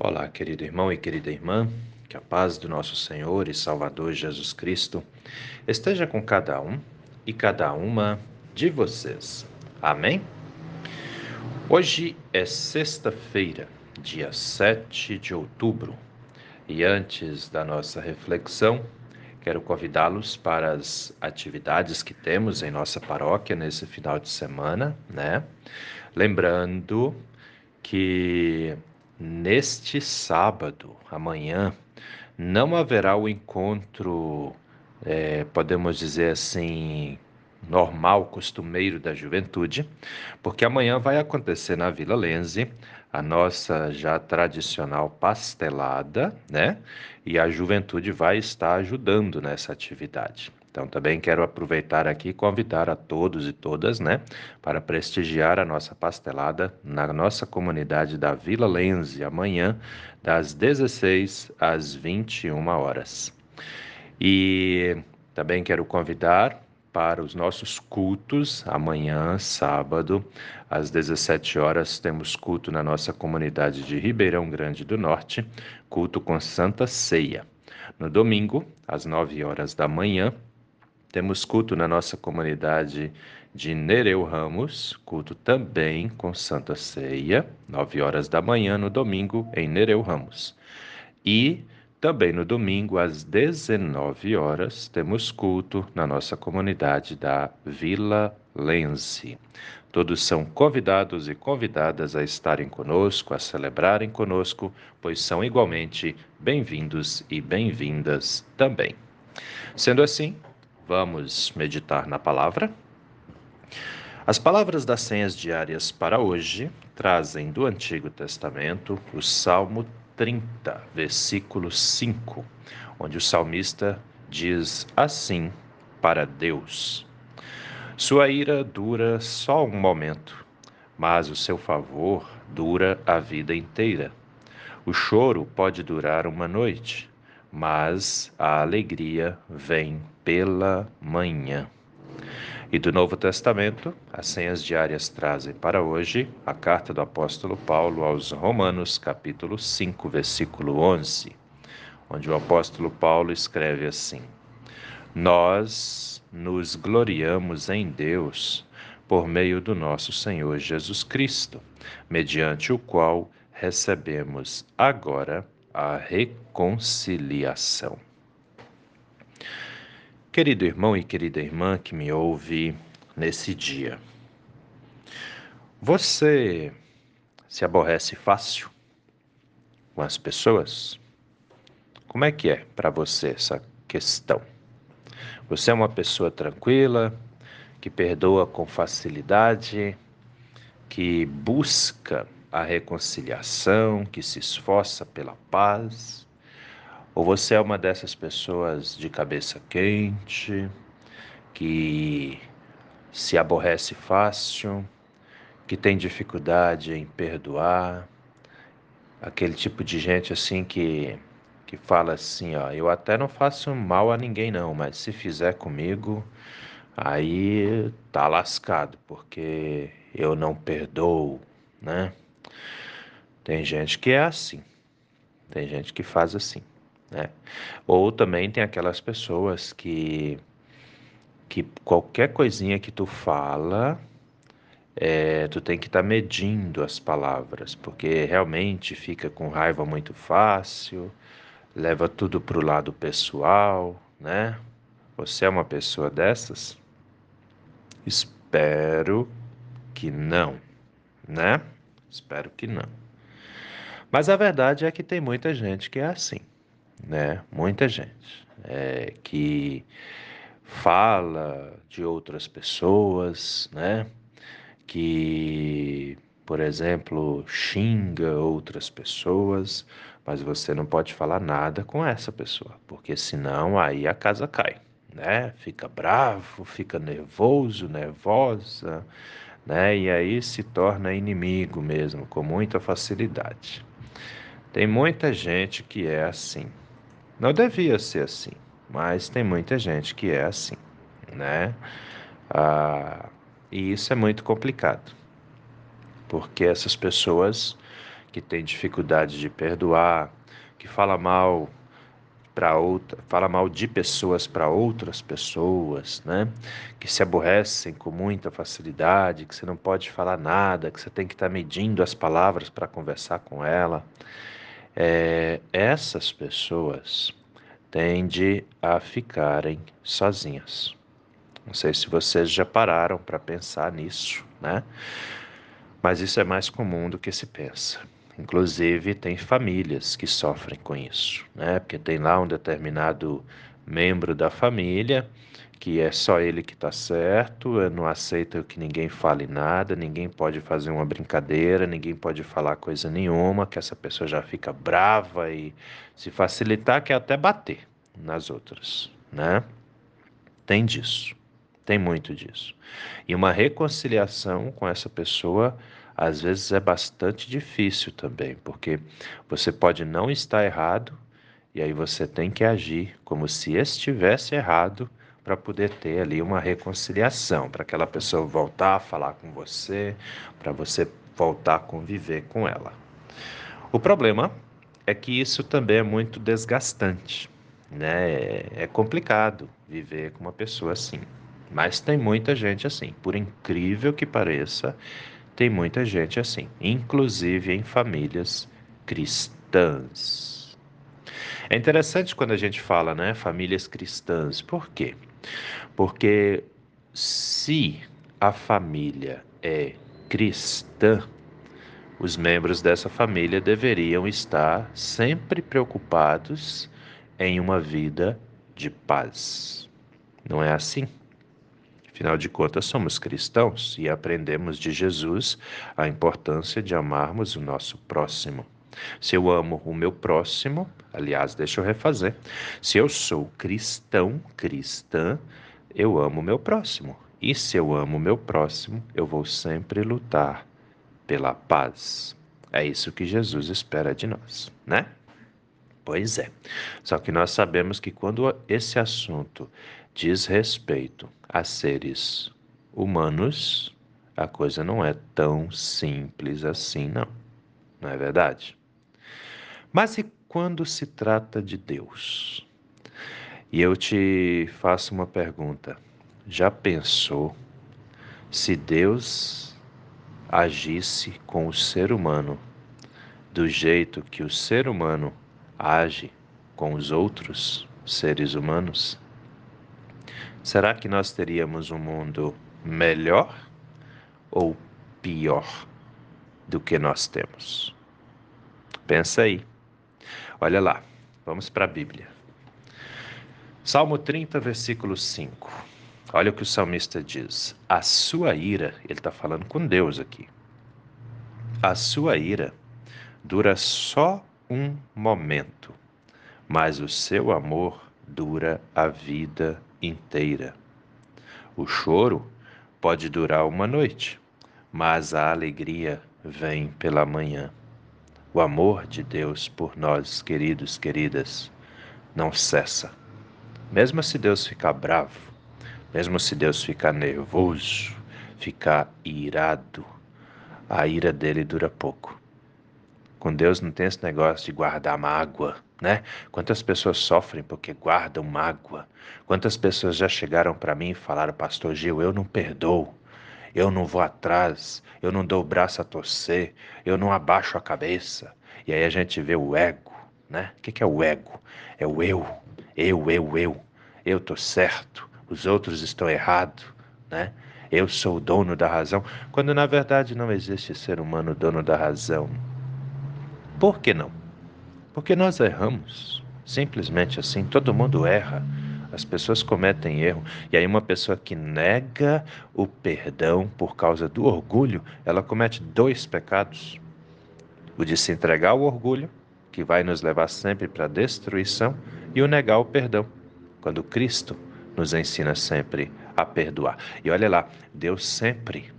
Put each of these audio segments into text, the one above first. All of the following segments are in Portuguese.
Olá, querido irmão e querida irmã, que a paz do nosso Senhor e Salvador Jesus Cristo esteja com cada um e cada uma de vocês. Amém? Hoje é sexta-feira, dia 7 de outubro, e antes da nossa reflexão, quero convidá-los para as atividades que temos em nossa paróquia nesse final de semana, né? Lembrando que Neste sábado, amanhã, não haverá o encontro, é, podemos dizer assim, normal, costumeiro da juventude, porque amanhã vai acontecer na Vila Lenze a nossa já tradicional pastelada, né? E a juventude vai estar ajudando nessa atividade. Então, também quero aproveitar aqui e convidar a todos e todas, né, para prestigiar a nossa pastelada na nossa comunidade da Vila Lenze, amanhã, das 16 às 21 horas. E também quero convidar para os nossos cultos. Amanhã, sábado, às 17 horas, temos culto na nossa comunidade de Ribeirão Grande do Norte, culto com Santa Ceia. No domingo, às 9 horas da manhã, temos culto na nossa comunidade de Nereu Ramos, culto também com Santa Ceia, 9 horas da manhã no domingo em Nereu Ramos. E também no domingo às 19 horas temos culto na nossa comunidade da Vila Lense. Todos são convidados e convidadas a estarem conosco, a celebrarem conosco, pois são igualmente bem-vindos e bem-vindas também. Sendo assim, Vamos meditar na palavra? As palavras das senhas diárias para hoje trazem do Antigo Testamento o Salmo 30, versículo 5, onde o salmista diz assim para Deus: Sua ira dura só um momento, mas o seu favor dura a vida inteira. O choro pode durar uma noite, mas a alegria vem pela manhã. E do Novo Testamento, as senhas diárias trazem para hoje a carta do apóstolo Paulo aos Romanos, capítulo 5, versículo 11, onde o apóstolo Paulo escreve assim: Nós nos gloriamos em Deus por meio do nosso Senhor Jesus Cristo, mediante o qual recebemos agora a reconciliação. Querido irmão e querida irmã que me ouve nesse dia, você se aborrece fácil com as pessoas? Como é que é para você essa questão? Você é uma pessoa tranquila, que perdoa com facilidade, que busca a reconciliação, que se esforça pela paz? Ou você é uma dessas pessoas de cabeça quente, que se aborrece fácil, que tem dificuldade em perdoar? Aquele tipo de gente assim que que fala assim, ó, eu até não faço mal a ninguém não, mas se fizer comigo, aí tá lascado, porque eu não perdoo, né? Tem gente que é assim, tem gente que faz assim, né? Ou também tem aquelas pessoas que que qualquer coisinha que tu fala, é, tu tem que estar tá medindo as palavras, porque realmente fica com raiva muito fácil, leva tudo para o lado pessoal, né? Você é uma pessoa dessas? Espero que não, né? Espero que não. Mas a verdade é que tem muita gente que é assim, né? Muita gente é, que fala de outras pessoas, né? Que, por exemplo, xinga outras pessoas, mas você não pode falar nada com essa pessoa, porque senão aí a casa cai, né? Fica bravo, fica nervoso, nervosa, né? E aí se torna inimigo mesmo, com muita facilidade. Tem muita gente que é assim. Não devia ser assim, mas tem muita gente que é assim, né? Ah, e isso é muito complicado, porque essas pessoas que tem dificuldade de perdoar, que fala mal para outra, fala mal de pessoas para outras pessoas, né? Que se aborrecem com muita facilidade, que você não pode falar nada, que você tem que estar tá medindo as palavras para conversar com ela. É, essas pessoas tendem a ficarem sozinhas. Não sei se vocês já pararam para pensar nisso, né? Mas isso é mais comum do que se pensa. Inclusive, tem famílias que sofrem com isso, né? Porque tem lá um determinado membro da família que é só ele que está certo, não aceita que ninguém fale nada, ninguém pode fazer uma brincadeira, ninguém pode falar coisa nenhuma, que essa pessoa já fica brava e se facilitar quer até bater nas outras, né? Tem disso, tem muito disso. E uma reconciliação com essa pessoa às vezes é bastante difícil também, porque você pode não estar errado e aí você tem que agir como se estivesse errado para poder ter ali uma reconciliação, para aquela pessoa voltar a falar com você, para você voltar a conviver com ela. O problema é que isso também é muito desgastante, né? É complicado viver com uma pessoa assim. Mas tem muita gente assim, por incrível que pareça, tem muita gente assim, inclusive em famílias cristãs. É interessante quando a gente fala, né, famílias cristãs. Por quê? Porque se a família é cristã, os membros dessa família deveriam estar sempre preocupados em uma vida de paz. Não é assim? Afinal de contas, somos cristãos e aprendemos de Jesus a importância de amarmos o nosso próximo. Se eu amo o meu próximo, aliás, deixa eu refazer. Se eu sou cristão, cristã, eu amo o meu próximo. E se eu amo o meu próximo, eu vou sempre lutar pela paz. É isso que Jesus espera de nós, né? Pois é. Só que nós sabemos que quando esse assunto diz respeito a seres humanos, a coisa não é tão simples assim, não. Não é verdade? Mas e quando se trata de Deus? E eu te faço uma pergunta. Já pensou se Deus agisse com o ser humano do jeito que o ser humano age com os outros seres humanos? Será que nós teríamos um mundo melhor ou pior do que nós temos? Pensa aí. Olha lá, vamos para a Bíblia. Salmo 30, versículo 5. Olha o que o salmista diz: A sua ira, ele está falando com Deus aqui, a sua ira dura só um momento, mas o seu amor dura a vida inteira. O choro pode durar uma noite, mas a alegria vem pela manhã. O amor de Deus por nós, queridos, queridas, não cessa. Mesmo se Deus ficar bravo, mesmo se Deus ficar nervoso, ficar irado, a ira dele dura pouco. Com Deus não tem esse negócio de guardar mágoa, né? Quantas pessoas sofrem porque guardam mágoa? Quantas pessoas já chegaram para mim e falaram, Pastor Gil, eu não perdoo, eu não vou atrás, eu não dou o braço a torcer, eu não abaixo a cabeça. E aí a gente vê o ego, né? O que é o ego? É o eu, eu, eu, eu. Eu tô certo, os outros estão errados, né? Eu sou o dono da razão, quando na verdade não existe ser humano dono da razão. Por que não? Porque nós erramos. Simplesmente assim, todo mundo erra. As pessoas cometem erro. E aí, uma pessoa que nega o perdão por causa do orgulho, ela comete dois pecados: o de se entregar ao orgulho, que vai nos levar sempre para a destruição, e o negar o perdão, quando Cristo nos ensina sempre a perdoar. E olha lá, Deus sempre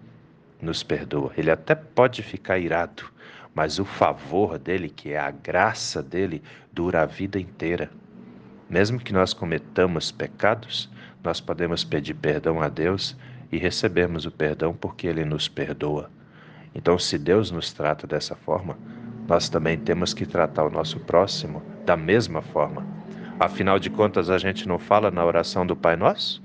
nos perdoa. Ele até pode ficar irado, mas o favor dele, que é a graça dele, dura a vida inteira. Mesmo que nós cometamos pecados, nós podemos pedir perdão a Deus e recebermos o perdão porque ele nos perdoa. Então, se Deus nos trata dessa forma, nós também temos que tratar o nosso próximo da mesma forma. Afinal de contas, a gente não fala na oração do Pai Nosso?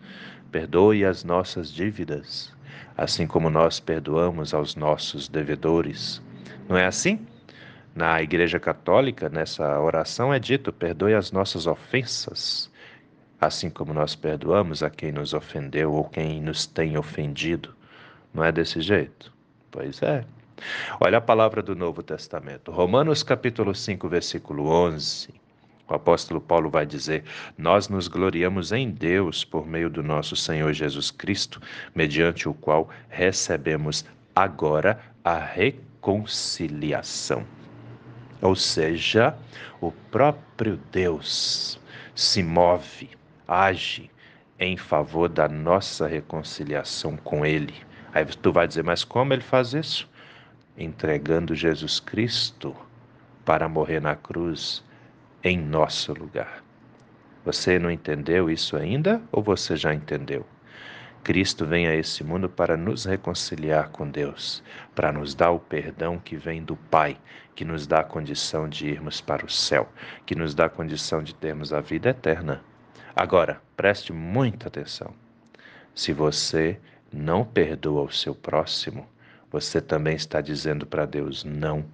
Perdoe as nossas dívidas, assim como nós perdoamos aos nossos devedores. Não é assim? Na Igreja Católica, nessa oração é dito: perdoe as nossas ofensas, assim como nós perdoamos a quem nos ofendeu ou quem nos tem ofendido. Não é desse jeito? Pois é. Olha a palavra do Novo Testamento. Romanos capítulo 5, versículo 11. O apóstolo Paulo vai dizer: Nós nos gloriamos em Deus por meio do nosso Senhor Jesus Cristo, mediante o qual recebemos agora a reconciliação. Ou seja, o próprio Deus se move, age em favor da nossa reconciliação com Ele. Aí tu vai dizer, mas como ele faz isso? Entregando Jesus Cristo para morrer na cruz em nosso lugar. Você não entendeu isso ainda ou você já entendeu? Cristo vem a esse mundo para nos reconciliar com Deus, para nos dar o perdão que vem do Pai, que nos dá a condição de irmos para o céu, que nos dá a condição de termos a vida eterna. Agora, preste muita atenção. Se você não perdoa o seu próximo, você também está dizendo para Deus não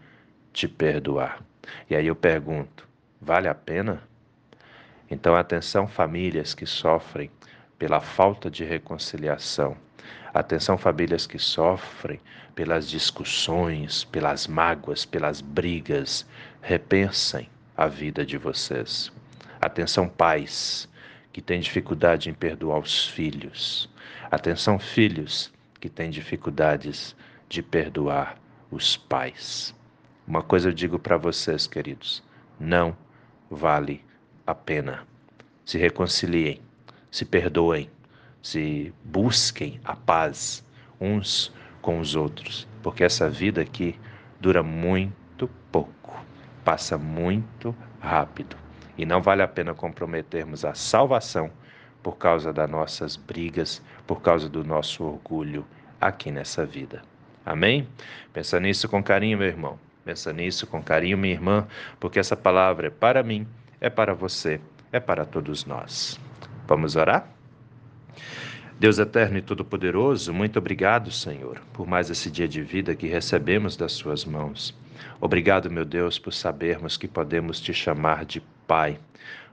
te perdoar. E aí eu pergunto: Vale a pena? Então, atenção, famílias que sofrem pela falta de reconciliação. Atenção, famílias que sofrem pelas discussões, pelas mágoas, pelas brigas. Repensem a vida de vocês. Atenção, pais que têm dificuldade em perdoar os filhos. Atenção, filhos que têm dificuldades de perdoar os pais. Uma coisa eu digo para vocês, queridos: não vale a pena. Se reconciliem, se perdoem, se busquem a paz uns com os outros, porque essa vida aqui dura muito pouco, passa muito rápido e não vale a pena comprometermos a salvação por causa das nossas brigas, por causa do nosso orgulho aqui nessa vida. Amém? Pensa nisso com carinho, meu irmão. Pensa nisso com carinho, minha irmã, porque essa palavra é para mim, é para você, é para todos nós. Vamos orar? Deus eterno e todo-poderoso, muito obrigado, Senhor, por mais esse dia de vida que recebemos das Suas mãos. Obrigado, meu Deus, por sabermos que podemos te chamar de Pai,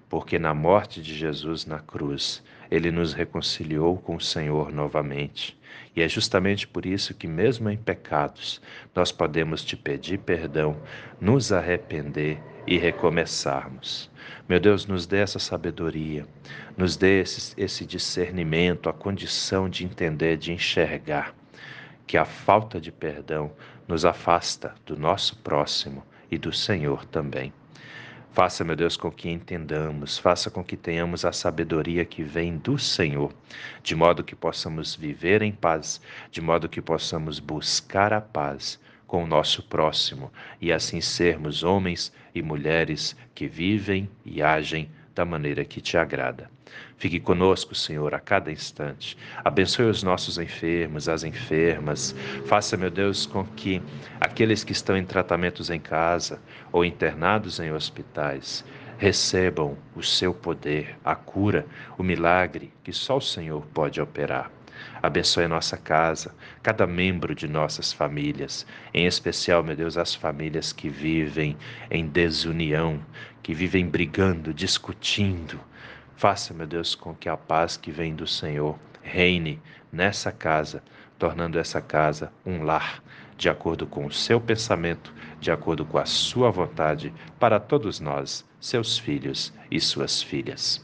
porque na morte de Jesus na cruz, ele nos reconciliou com o Senhor novamente. E é justamente por isso que, mesmo em pecados, nós podemos te pedir perdão, nos arrepender e recomeçarmos. Meu Deus, nos dê essa sabedoria, nos dê esse, esse discernimento, a condição de entender, de enxergar que a falta de perdão nos afasta do nosso próximo e do Senhor também. Faça, meu Deus, com que entendamos, faça com que tenhamos a sabedoria que vem do Senhor, de modo que possamos viver em paz, de modo que possamos buscar a paz com o nosso próximo e assim sermos homens e mulheres que vivem e agem da maneira que te agrada. Fique conosco, Senhor, a cada instante. Abençoe os nossos enfermos, as enfermas. Faça, meu Deus, com que aqueles que estão em tratamentos em casa ou internados em hospitais recebam o seu poder, a cura, o milagre que só o Senhor pode operar. Abençoe a nossa casa, cada membro de nossas famílias, em especial, meu Deus, as famílias que vivem em desunião, que vivem brigando, discutindo. Faça, meu Deus, com que a paz que vem do Senhor reine nessa casa, tornando essa casa um lar, de acordo com o seu pensamento, de acordo com a sua vontade, para todos nós, seus filhos e suas filhas.